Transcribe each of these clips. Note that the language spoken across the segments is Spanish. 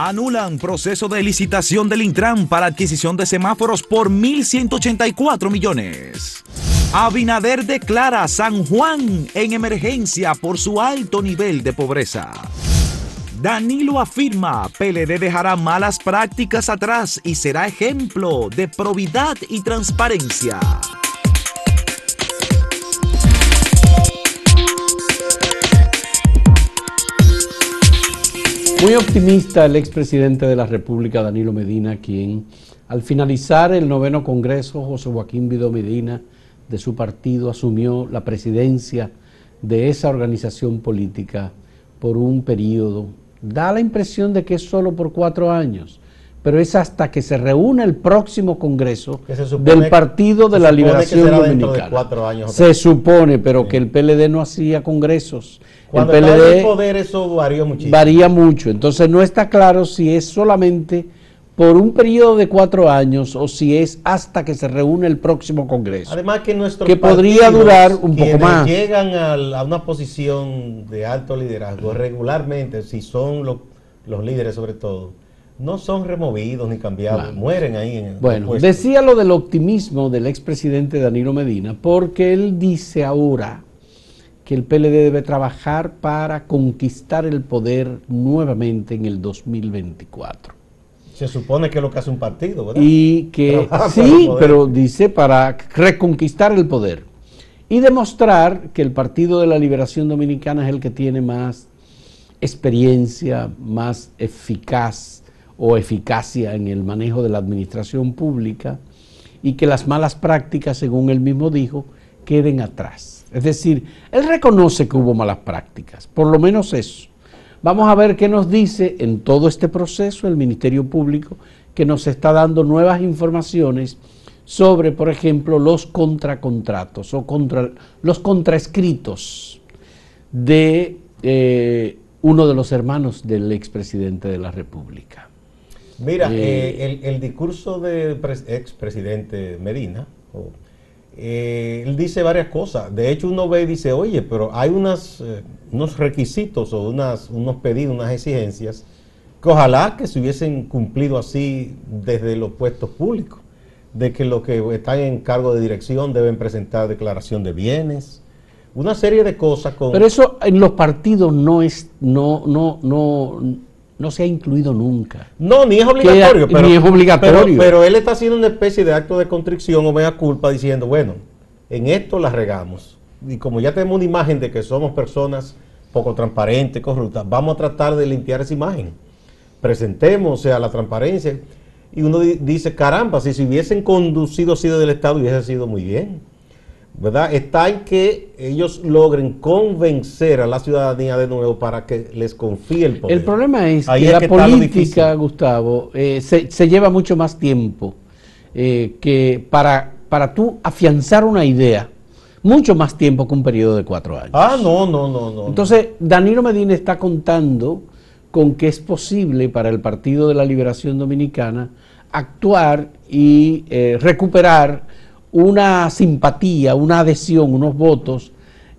Anulan proceso de licitación del Intran para adquisición de semáforos por 1.184 millones. Abinader declara San Juan en emergencia por su alto nivel de pobreza. Danilo afirma, PLD dejará malas prácticas atrás y será ejemplo de probidad y transparencia. Muy optimista el expresidente de la República, Danilo Medina, quien al finalizar el noveno Congreso, José Joaquín Vido Medina, de su partido, asumió la presidencia de esa organización política por un periodo. Da la impresión de que es solo por cuatro años, pero es hasta que se reúna el próximo Congreso del Partido de la Liberación Dominicana. se supone, pero que el PLD no hacía congresos cuando el PLD poder eso varía muchísimo. Varía mucho. Entonces no está claro si es solamente por un periodo de cuatro años o si es hasta que se reúne el próximo Congreso. Además que nuestros que podría durar un poco más. llegan a, una posición de alto liderazgo regularmente, si son los líderes sobre todo, no son removidos ni cambiados, mueren ahí en el Bueno, decía lo del optimismo del expresidente Danilo Medina, porque él dice ahora que el PLD debe trabajar para conquistar el poder nuevamente en el 2024. Se supone que es lo que hace un partido, ¿verdad? Y que sí, pero dice para reconquistar el poder y demostrar que el Partido de la Liberación Dominicana es el que tiene más experiencia, más eficaz o eficacia en el manejo de la administración pública y que las malas prácticas, según él mismo dijo, queden atrás. Es decir, él reconoce que hubo malas prácticas, por lo menos eso. Vamos a ver qué nos dice en todo este proceso el Ministerio Público, que nos está dando nuevas informaciones sobre, por ejemplo, los contracontratos o los contraescritos de eh, uno de los hermanos del expresidente de la República. Mira, eh, eh, el, discurso del expresidente Medina, eh, él dice varias cosas. De hecho, uno ve y dice, oye, pero hay unas, eh, unos requisitos o unas, unos pedidos, unas exigencias que ojalá que se hubiesen cumplido así desde los puestos públicos, de que los que están en cargo de dirección deben presentar declaración de bienes, una serie de cosas con... Pero eso en los partidos no es, no, no, no, no se ha incluido nunca. No, ni es obligatorio. pero, ni es obligatorio. Pero, él está haciendo una especie de acto de contrición o mea culpa diciendo, bueno, en esto la regamos. Y como ya tenemos una imagen de que somos personas poco transparentes, corruptas, vamos a tratar de limpiar esa imagen. Presentemos, o sea, la transparencia. Y uno dice, caramba, si se hubiesen conducido así del Estado hubiese sido muy bien. ¿Verdad? Está en que ellos logren convencer a la ciudadanía de nuevo para que les confíe el poder. El problema es que la política, Gustavo, eh, se, lleva mucho más tiempo eh, que para, para tú afianzar una idea, mucho más tiempo que un periodo de cuatro años. Ah, no, no, no, no. Entonces, Danilo Medina está contando con que es posible para el Partido de la Liberación Dominicana actuar y eh, recuperar una simpatía, una adhesión, unos votos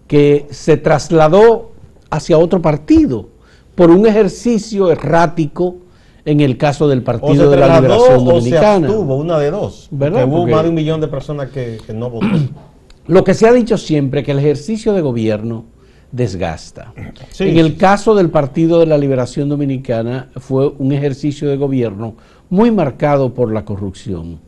que se trasladó hacia otro partido por un ejercicio errático en el caso del Partido de la Liberación Dominicana. O una de dos. ¿verdad? hubo más de un millón de personas que, no votaron. Lo que se ha dicho siempre, que el ejercicio de gobierno desgasta. en el caso del Partido de la Liberación Dominicana fue un ejercicio de gobierno muy marcado por la corrupción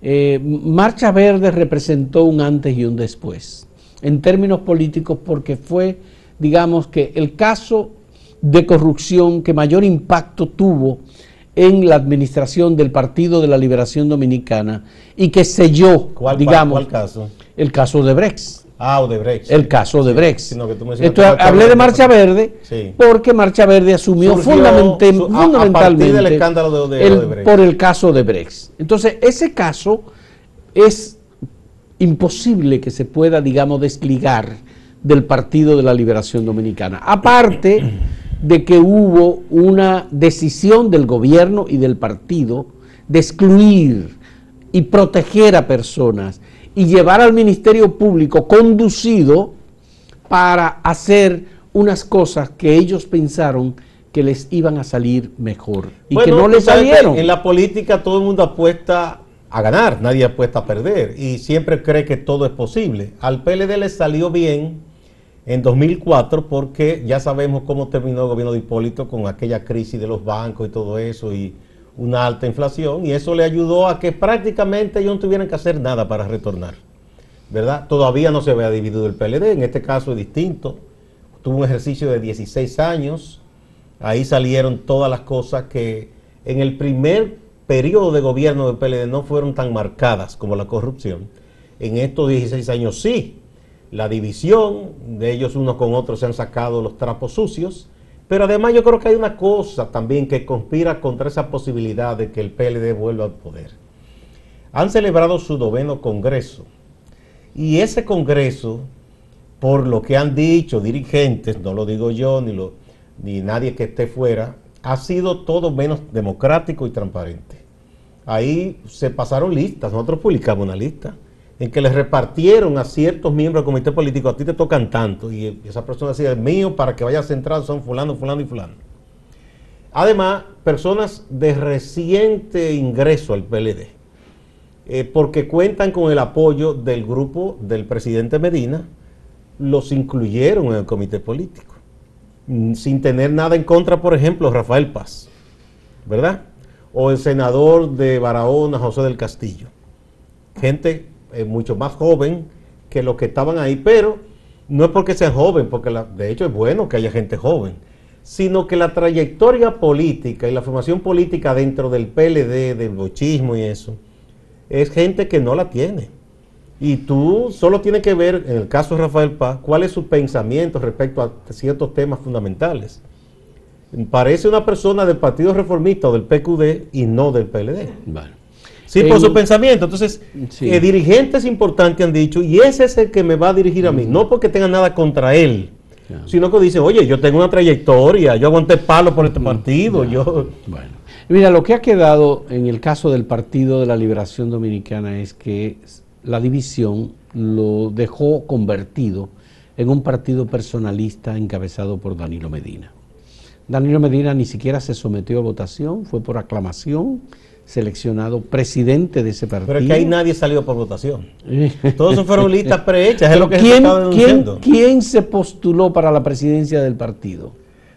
eh, Marcha Verde representó un antes y un después, en términos políticos, porque fue, digamos que, el caso de corrupción que mayor impacto tuvo en la administración del Partido de la Liberación Dominicana y que selló, digamos, caso? el caso de Brex. Ah, Odebrecht. El caso de Brex. Esto, hablé de Marcha Verde porque Marcha Verde asumió fundamentalmente del escándalo de, por el caso de Brex. Entonces, ese caso es imposible que se pueda, digamos, desligar del Partido de la Liberación Dominicana. Aparte de que hubo una decisión del gobierno y del partido de excluir y proteger a personas y llevar al Ministerio Público conducido para hacer unas cosas que ellos pensaron que les iban a salir mejor y que no les salieron. En la política todo el mundo apuesta a ganar, nadie apuesta a perder y siempre cree que todo es posible. Al PLD le salió bien en 2004 porque ya sabemos cómo terminó el gobierno de Hipólito con aquella crisis de los bancos y todo eso y una alta inflación y eso le ayudó a que prácticamente ellos no tuvieran que hacer nada para retornar. ¿Verdad? Todavía no se había dividido el PLD, en este caso es distinto. Tuvo un ejercicio de 16 años, ahí salieron todas las cosas que en el primer periodo de gobierno del PLD no fueron tan marcadas como la corrupción. En estos 16 años sí, la división, de ellos unos con otros se han sacado los trapos sucios, pero además yo creo que hay una cosa también que conspira contra esa posibilidad de que el PLD vuelva al poder. Han celebrado su noveno congreso y ese congreso, por lo que han dicho dirigentes, no lo digo yo ni, lo, ni nadie que esté fuera, ha sido todo menos democrático y transparente. Ahí se pasaron listas, nosotros publicamos una lista en que les repartieron a ciertos miembros del comité político, a ti te tocan tanto, y esa persona decía, el mío, para que vaya central son fulano, fulano y fulano. Además, personas de reciente ingreso al PLD, eh, porque cuentan con el apoyo del grupo del presidente Medina, los incluyeron en el comité político, mm, sin tener nada en contra, por ejemplo, Rafael Paz, ¿verdad? O el senador de Barahona, José del Castillo. Gente eh, mucho más joven que los que estaban ahí, pero no es porque sea joven, porque de hecho es bueno que haya gente joven, sino que la trayectoria política y la formación política dentro del PLD, del bochismo y eso, es gente que no la tiene. Y tú solo tienes que ver, en el caso de Rafael Paz, cuál es su pensamiento respecto a ciertos temas fundamentales. Parece una persona del Partido Reformista o del PQD y no del PLD. Bueno. Sí, por su pensamiento. Entonces, eh, dirigentes importantes han dicho, y ese es el que me va a dirigir a mí, no porque tenga nada contra él, sino que dice, oye, yo tengo una trayectoria, yo aguanté palo por este partido, yo... Bueno. Mira, lo que ha quedado en el caso del Partido de la Liberación Dominicana es que la división lo dejó convertido en un partido personalista encabezado por Danilo Medina. Danilo Medina ni siquiera se sometió a votación, fue por aclamación seleccionado presidente de ese partido. Pero es que ahí nadie salió por votación. Todos fueron listas prehechas, es lo que ¿quién, ¿quién, ¿Quién se postuló para la presidencia del partido?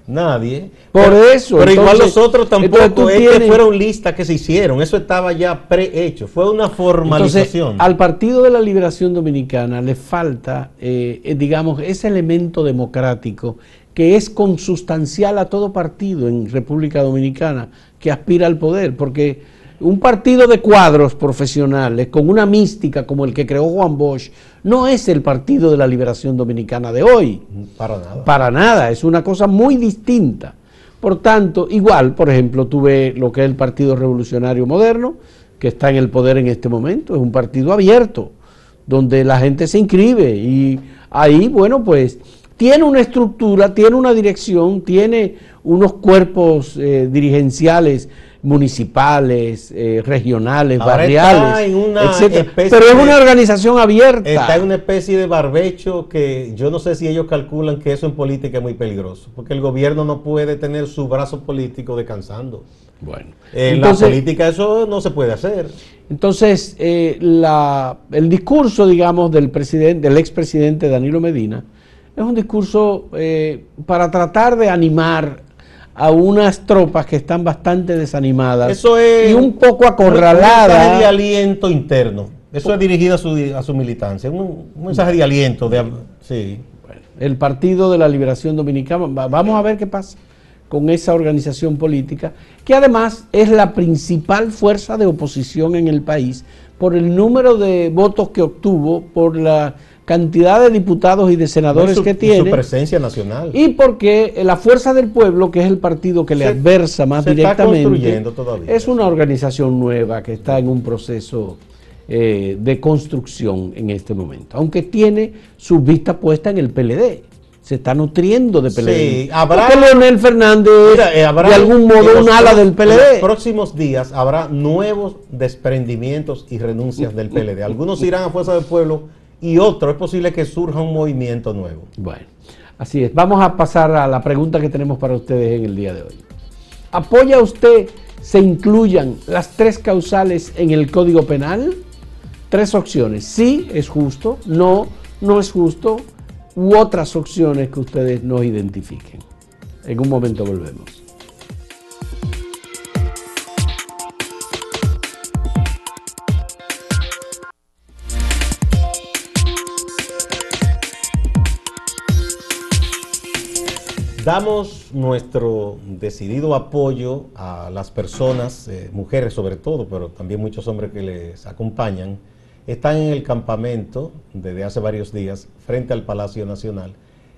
Nadie. Por eso. Pero igual los otros tampoco es que fueron listas que se hicieron. Eso estaba ya prehecho. Fue una formalización. al Partido de la Liberación Dominicana le falta, eh, eh, digamos, ese elemento democrático que es consustancial a todo partido en República Dominicana que aspira al poder. Porque un partido de cuadros profesionales con una mística como el que creó Juan Bosch no es el Partido de la Liberación Dominicana de hoy. Para nada. Para nada, es una cosa muy distinta. Por tanto, igual, por ejemplo, tuve lo que es el Partido Revolucionario Moderno, que está en el poder en este momento, es un partido abierto, donde la gente se inscribe y ahí, bueno, pues tiene una estructura, tiene una dirección, tiene unos cuerpos eh, dirigenciales municipales, eh, regionales, barriales, etc. Pero es una organización abierta. Está en una especie de barbecho que yo no sé si ellos calculan que eso en política es muy peligroso, porque el gobierno no puede tener su brazo político descansando. Bueno, en la política eso no se puede hacer. Entonces, eh, el discurso, digamos, del presidente, del expresidente Danilo Medina, es un discurso eh, para tratar de animar a unas tropas que están bastante desanimadas Eso es y un poco acorraladas. Un mensaje de aliento interno. Eso es dirigido a su, a su militancia. Un, mensaje de aliento. De, sí. el Partido de la Liberación Dominicana, vamos a ver qué pasa con esa organización política, que además es la principal fuerza de oposición en el país por el número de votos que obtuvo, por la cantidad de diputados y de senadores que tiene. su presencia nacional. Y porque la Fuerza del Pueblo, que es el partido que le adversa más directamente, es una organización nueva que está en un proceso eh, de construcción en este momento, aunque tiene su vista puesta en el PLD. Se está nutriendo de PLD. Sí, habrá, porque Leonel Fernández eh, de algún modo un ala del PLD. En los próximos días habrá nuevos desprendimientos y renuncias del PLD. Algunos irán a Fuerza del Pueblo y otro, es posible que surja un movimiento nuevo. Bueno, Así es. Vamos a pasar a la pregunta que tenemos para ustedes en el día de hoy. ¿Apoya usted se incluyan las tres causales en el Código Penal? Tres opciones. Sí, es justo. No, no es justo. U otras opciones que ustedes nos identifiquen. En un momento volvemos. Damos nuestro decidido apoyo a las personas, eh, mujeres sobre todo, pero también muchos hombres que les acompañan, están en el campamento desde hace varios días frente al Palacio Nacional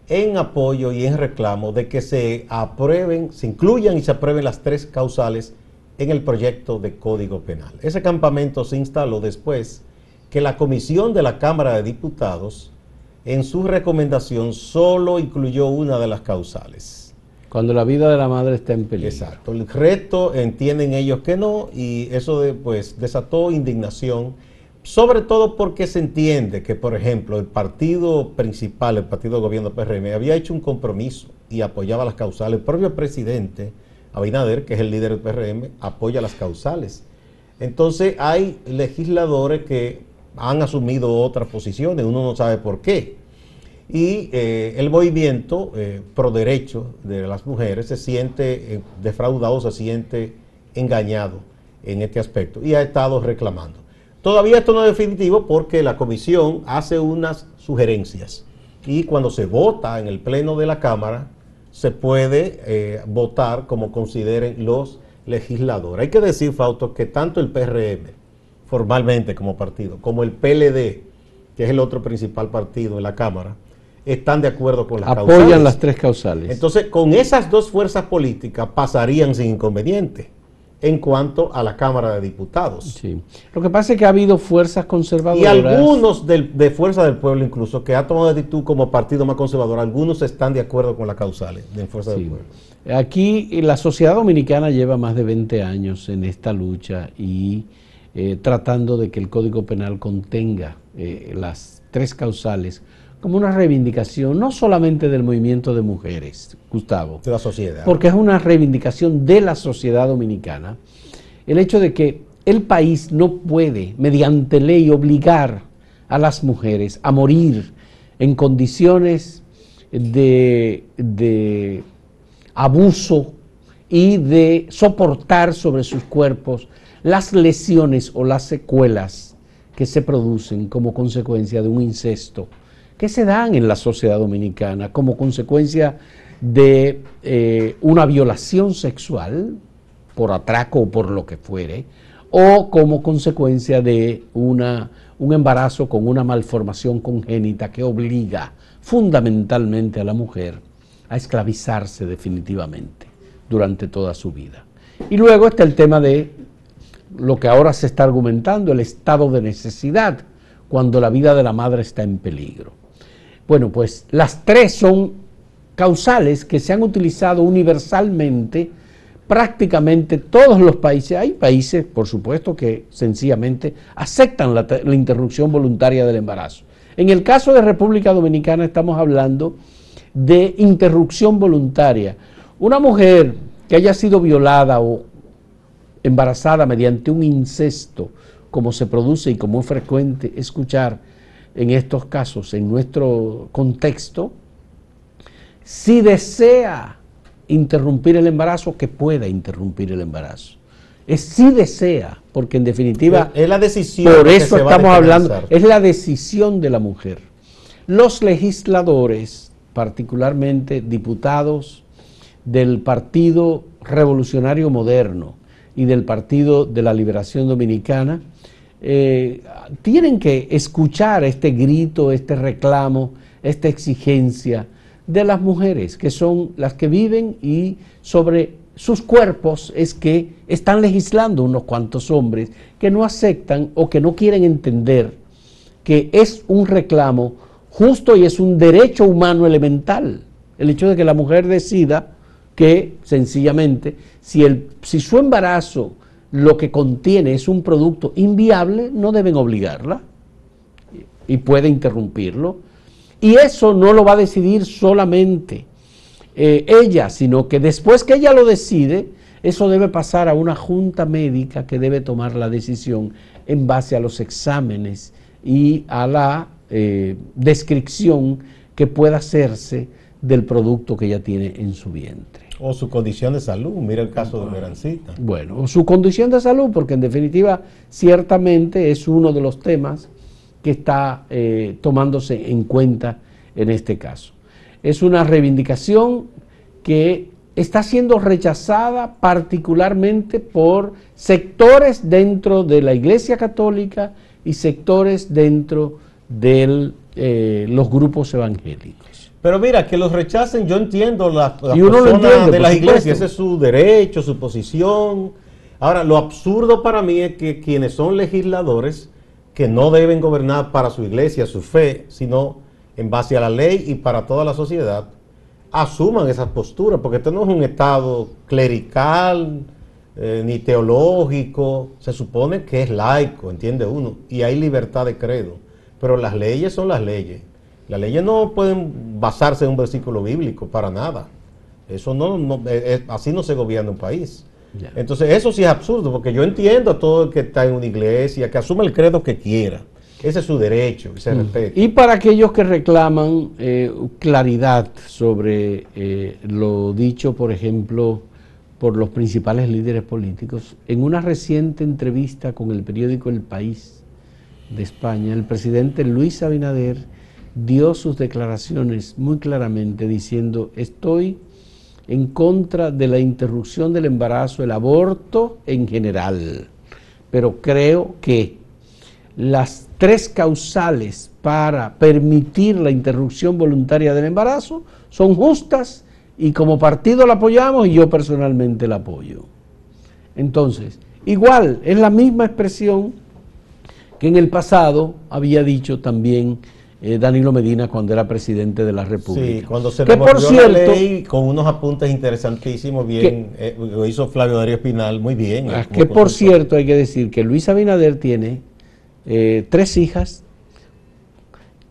en apoyo y en reclamo de que se aprueben, se incluyan y se aprueben las tres causales en el proyecto de Código Penal. Ese campamento se instaló después que la Comisión de la Cámara de Diputados en su recomendación solo incluyó una de las causales. Cuando la vida de la madre está en peligro. Exacto. El resto entienden ellos que no y eso pues desató indignación, sobre todo porque se entiende que, por ejemplo, el partido principal, el partido de gobierno PRM, había hecho un compromiso y apoyaba las causales. El propio presidente Abinader, que es el líder del PRM, apoya las causales. Entonces hay legisladores que han asumido otras posiciones, uno no sabe por qué. Y eh, el movimiento eh, pro derecho de las mujeres se siente eh, defraudado, se siente engañado en este aspecto y ha estado reclamando. Todavía esto no es definitivo porque la comisión hace unas sugerencias y cuando se vota en el pleno de la Cámara se puede votar como consideren los legisladores. Hay que decir, Fausto, que tanto el PRM formalmente como partido, como el PLD, que es el otro principal partido en la Cámara, están de acuerdo con las Apoyan las tres causales. Entonces, con esas dos fuerzas políticas pasarían sin inconveniente en cuanto a la Cámara de Diputados. Sí. Lo que pasa es que ha habido fuerzas conservadoras. Y algunos de Fuerza del Pueblo, incluso, que ha tomado actitud como partido más conservador, algunos están de acuerdo con las causales de Fuerza del Pueblo. Aquí la sociedad dominicana lleva más de 20 años en esta lucha y eh, tratando de que el Código Penal contenga eh, las tres causales como una reivindicación no solamente del movimiento de mujeres, Gustavo, de la sociedad, porque es una reivindicación de la sociedad dominicana, el hecho de que el país no puede, mediante ley, obligar a las mujeres a morir en condiciones de, de abuso y de soportar sobre sus cuerpos las lesiones o las secuelas que se producen como consecuencia de un incesto que se dan en la sociedad dominicana como consecuencia de eh, una violación sexual por atraco o por lo que fuere, o como consecuencia de una, un embarazo con una malformación congénita que obliga fundamentalmente a la mujer a esclavizarse definitivamente durante toda su vida. Y luego está el tema de lo que ahora se está argumentando, el estado de necesidad, cuando la vida de la madre está en peligro. Bueno, pues las tres son causales que se han utilizado universalmente prácticamente todos los países. Hay países, por supuesto, que sencillamente aceptan la, interrupción voluntaria del embarazo. En el caso de República Dominicana estamos hablando de interrupción voluntaria. Una mujer que haya sido violada o embarazada mediante un incesto, como se produce y como es frecuente escuchar en estos casos, en nuestro contexto, si desea interrumpir el embarazo, que pueda interrumpir el embarazo. Es si desea, porque en definitiva es la decisión. Por eso estamos hablando, es la decisión de la mujer. Los legisladores, particularmente diputados del Partido Revolucionario Moderno, y del Partido de la Liberación Dominicana, eh, tienen que escuchar este grito, este reclamo, esta exigencia de las mujeres, que son las que viven y sobre sus cuerpos es que están legislando unos cuantos hombres que no aceptan o que no quieren entender que es un reclamo justo y es un derecho humano elemental. El hecho de que la mujer decida que sencillamente si, el, si su embarazo lo que contiene es un producto inviable, no deben obligarla y puede interrumpirlo. Y eso no lo va a decidir solamente eh, ella, sino que después que ella lo decide, eso debe pasar a una junta médica que debe tomar la decisión en base a los exámenes y a la eh, descripción que pueda hacerse del producto que ella tiene en su vientre. O su condición de salud, mira el caso de Merancita. Bueno, o su condición de salud, porque en definitiva ciertamente es uno de los temas que está eh, tomándose en cuenta en este caso. Es una reivindicación que está siendo rechazada particularmente por sectores dentro de la Iglesia Católica y sectores dentro de eh, los grupos evangélicos. Pero mira, que los rechacen, yo entiendo la, la de las iglesias, ese es su derecho, su posición. Ahora, lo absurdo para mí es que quienes son legisladores, que no deben gobernar para su iglesia, su fe, sino en base a la ley y para toda la sociedad, asuman esas posturas, porque esto no es un Estado clerical eh, ni teológico, se supone que es laico, entiende uno, y hay libertad de credo, pero las leyes son las leyes. Las leyes no pueden basarse en un versículo bíblico para nada. Eso no, eh, eh, así no se gobierna un país. Entonces, eso sí es absurdo, porque yo entiendo a todo el que está en una iglesia, que asume el credo que quiera. Ese es su derecho, ese mm. Y para aquellos que reclaman eh, claridad sobre eh, lo dicho, por ejemplo, por los principales líderes políticos, en una reciente entrevista con el periódico El País de España, el presidente Luis Abinader dio sus declaraciones muy claramente diciendo, estoy en contra de la interrupción del embarazo, el aborto en general, pero creo que las tres causales para permitir la interrupción voluntaria del embarazo son justas y como partido la apoyamos y yo personalmente la apoyo. Entonces, igual, es la misma expresión que en el pasado había dicho también eh, Danilo Medina cuando era presidente de la República. Sí, cuando se que por cierto, la ley con unos apuntes interesantísimos, bien, eh, lo hizo Flavio Darío Espinal, muy bien. Ah, que por cierto hay que decir que Luis Abinader tiene eh, tres hijas,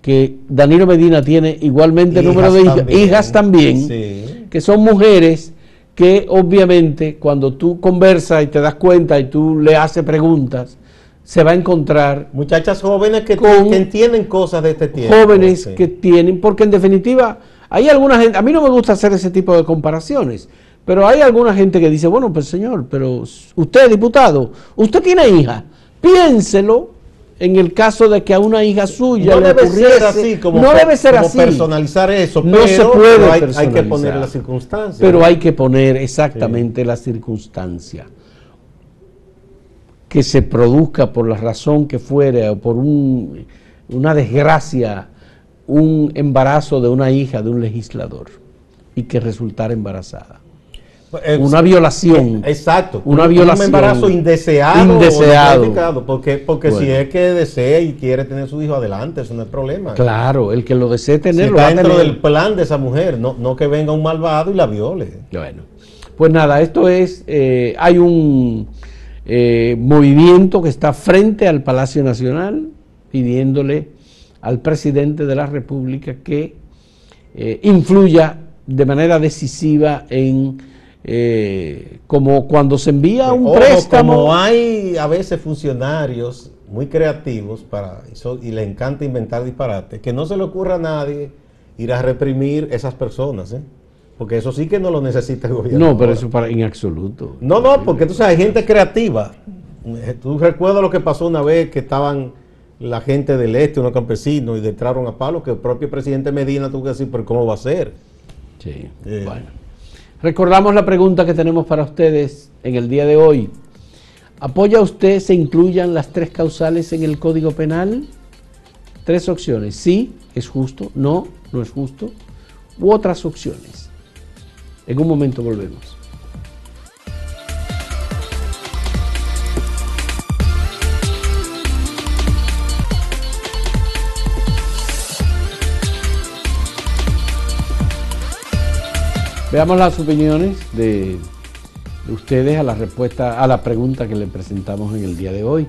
que Danilo Medina tiene igualmente número de hijas, también, que son mujeres que obviamente cuando tú conversas y te das cuenta y tú le haces preguntas, se va a encontrar... Muchachas jóvenes que, entienden cosas de este tiempo. Jóvenes que tienen, porque en definitiva hay alguna gente, a mí no me gusta hacer ese tipo de comparaciones, pero hay alguna gente que dice, bueno, pues señor, pero usted diputado, usted tiene hija, piénselo en el caso de que a una hija suya no debe ser así como, no debe ser así. personalizar eso no se puede hay, hay, que poner las circunstancias pero hay que poner exactamente la circunstancia que se produzca por la razón que fuere o por un, una desgracia un embarazo de una hija de un legislador y que resultara embarazada eh, una violación. Exacto. Una violación. Un embarazo indeseado. Indeseado. porque porque si es que desea y quiere tener su hijo adelante, eso no es problema. Claro, el que lo desee tener si está dentro del plan de esa mujer, no, no que venga un malvado y la viole. Bueno, pues nada, esto es, eh, hay un eh, movimiento que está frente al Palacio Nacional pidiéndole al presidente de la República que influya de manera decisiva en eh, como cuando se envía un préstamo. Como hay a veces funcionarios muy creativos para y les encanta inventar disparates, que no se le ocurra a nadie ir a reprimir esas personas, ¿eh? Porque eso sí que no lo necesita el gobierno. No, pero eso para en absoluto. No, no, porque tú sabes, hay gente creativa. Tú recuerdas lo que pasó una vez que estaban la gente del este, unos campesinos, y entraron a palo, que el propio presidente Medina tuvo que decir, pero ¿cómo va a ser? Sí, eh, bueno. Recordamos la pregunta que tenemos para ustedes en el día de hoy. ¿Apoya usted se incluyan las tres causales en el Código Penal? Tres opciones. Sí, es justo. No, no es justo. U otras opciones. En un momento volvemos. Veamos las opiniones de, ustedes a la respuesta a la pregunta que le presentamos en el día de hoy.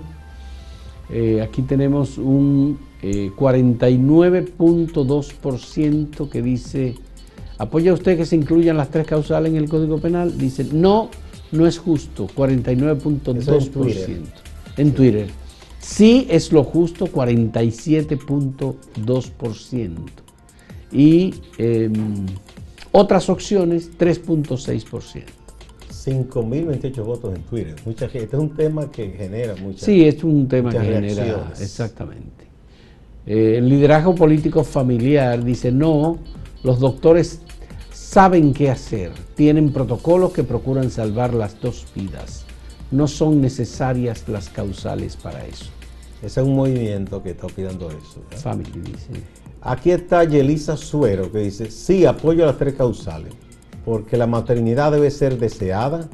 Eh, aquí tenemos un 49.2% que dice, ¿apoya usted que se incluyan las tres causales en el Código Penal? Dice, no, no es justo, 49.2%. En Twitter. Sí es lo justo, 47.2%. Y em, otras opciones, 3.6%. 5.028 votos en Twitter. Mucha gente. Este es un tema que genera mucha Sí, es un tema que genera. Exactamente. Eh, el liderazgo político familiar dice: no, los doctores saben qué hacer, tienen protocolos que procuran salvar las dos vidas. No son necesarias las causales para eso. Ese es un movimiento que está pidiendo eso. Family dice. Aquí está Yelisa Suero que dice: sí, apoyo las tres causales porque la maternidad debe ser deseada,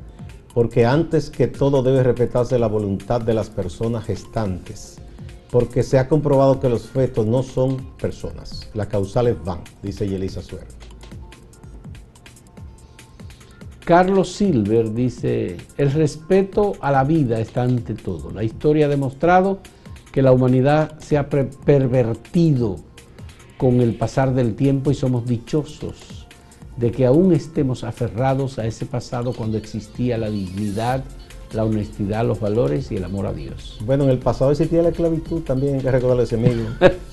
porque antes que todo debe respetarse la voluntad de las personas gestantes, porque se ha comprobado que los fetos no son personas, las causales van, dice Yelisa Suero. Carlos Silver dice, el respeto a la vida está ante todo. La historia ha demostrado que la humanidad se ha pervertido con el pasar del tiempo y somos dichosos de que aún estemos aferrados a ese pasado cuando existía la dignidad, la honestidad, los valores y el amor a Dios. Bueno, en el pasado existía la esclavitud, también hay que recordarle ese mismo,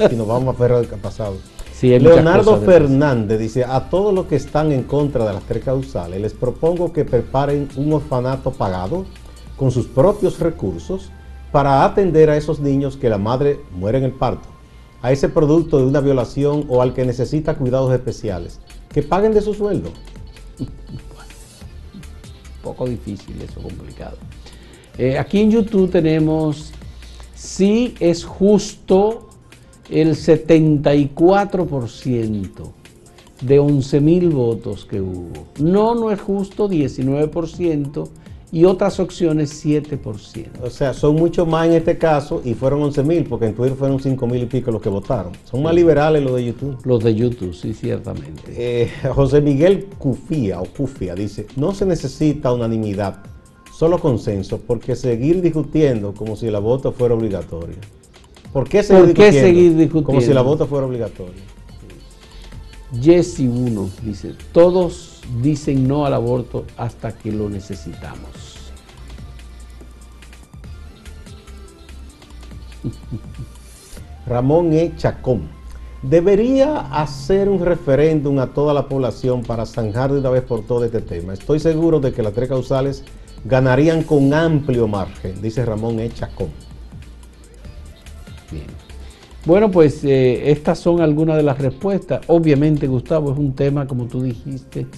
si nos vamos a aferrar al pasado. Leonardo Fernández dice, a todos los que están en contra de las tres causales, les propongo que preparen un orfanato pagado con sus propios recursos para atender a esos niños que la madre muere en el parto, a ese producto de una violación o al que necesita cuidados especiales que paguen de su sueldo. Poco difícil eso, complicado. Eh, aquí en YouTube tenemos, sí es justo el 74% de 11 mil votos que hubo. No, no es justo 19% y otras opciones 7%. O sea, son mucho más en este caso y fueron 11 mil, porque en Twitter fueron 5 mil y pico los que votaron. Son más liberales los de YouTube. Los de YouTube, sí, ciertamente. Eh, José Miguel Cufía o Cufia dice, no se necesita unanimidad, solo consenso, porque seguir discutiendo como si la voto fuera obligatoria. ¿Por qué seguir, discutiendo, Como si la voto fuera obligatoria. Jesse 1 dice, todos dicen no al aborto hasta que lo necesitamos. Ramón E. Chacón. Debería hacer un referéndum a toda la población para zanjar de una vez por todo este tema. Estoy seguro de que las tres causales ganarían con amplio margen, dice Ramón E. Chacón. Bien. Bueno, pues eh, estas son algunas de las respuestas. Obviamente, Gustavo, es un tema, como tú dijiste,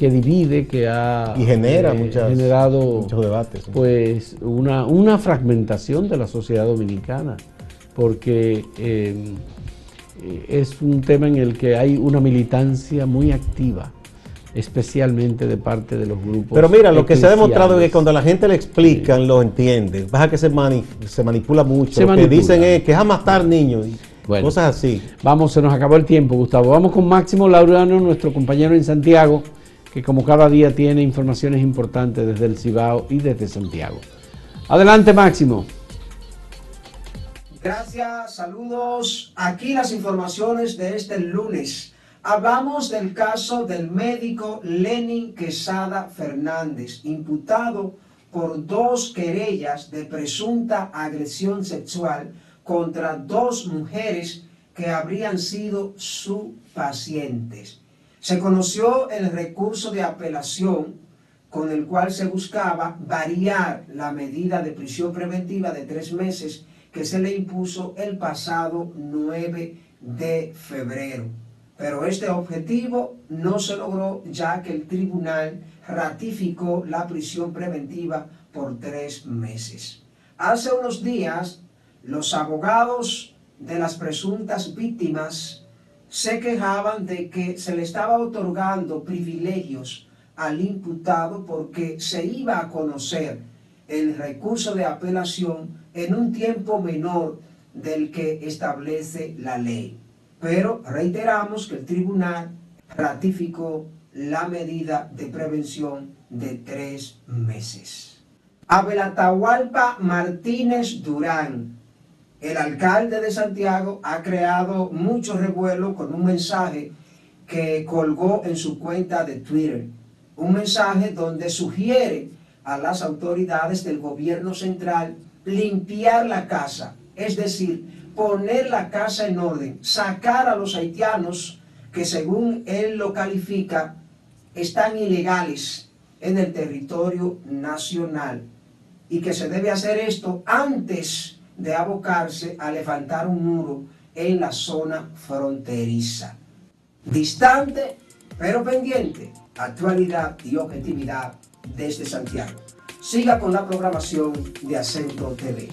que divide, que ha y genera eh, generado muchos debates. Pues una, una, fragmentación de la sociedad dominicana, porque eh, es un tema en el que hay una militancia muy activa especialmente de parte de los grupos. Pero mira, lo que se ha demostrado es que cuando la gente le explican, lo entiende. Baja que se, se manipula mucho. lo que dicen es que es a matar niños. Y cosas así. Vamos, se nos acabó el tiempo, Gustavo. Vamos con Máximo Laureano, nuestro compañero en Santiago, que como cada día tiene informaciones importantes desde el Cibao y desde Santiago. Adelante, Máximo. Gracias, saludos. Aquí las informaciones de este lunes Hablamos del caso del médico Lenin Quesada Fernández, imputado por dos querellas de presunta agresión sexual contra dos mujeres que habrían sido sus pacientes. Se conoció el recurso de apelación con el cual se buscaba variar la medida de prisión preventiva de tres meses que se le impuso el pasado 9 de febrero. Pero este objetivo no se logró ya que el tribunal ratificó la prisión preventiva por tres meses. Hace unos días, los abogados de las presuntas víctimas se quejaban de que se le estaba otorgando privilegios al imputado porque se iba a conocer el recurso de apelación en un tiempo menor del que establece la ley. Pero reiteramos que el tribunal ratificó la medida de prevención de tres meses. Abel Atahualpa Martínez Durán, el alcalde de Santiago ha creado mucho revuelo con un mensaje que colgó en su cuenta de Twitter. Un mensaje donde sugiere a las autoridades del gobierno central limpiar la casa, es decir, poner la casa en orden, sacar a los haitianos que según él lo califica están ilegales en el territorio nacional y que se debe hacer esto antes de abocarse a levantar un muro en la zona fronteriza. Distante, pero pendiente, actualidad y objetividad desde Santiago. Siga con la programación de Acento TV.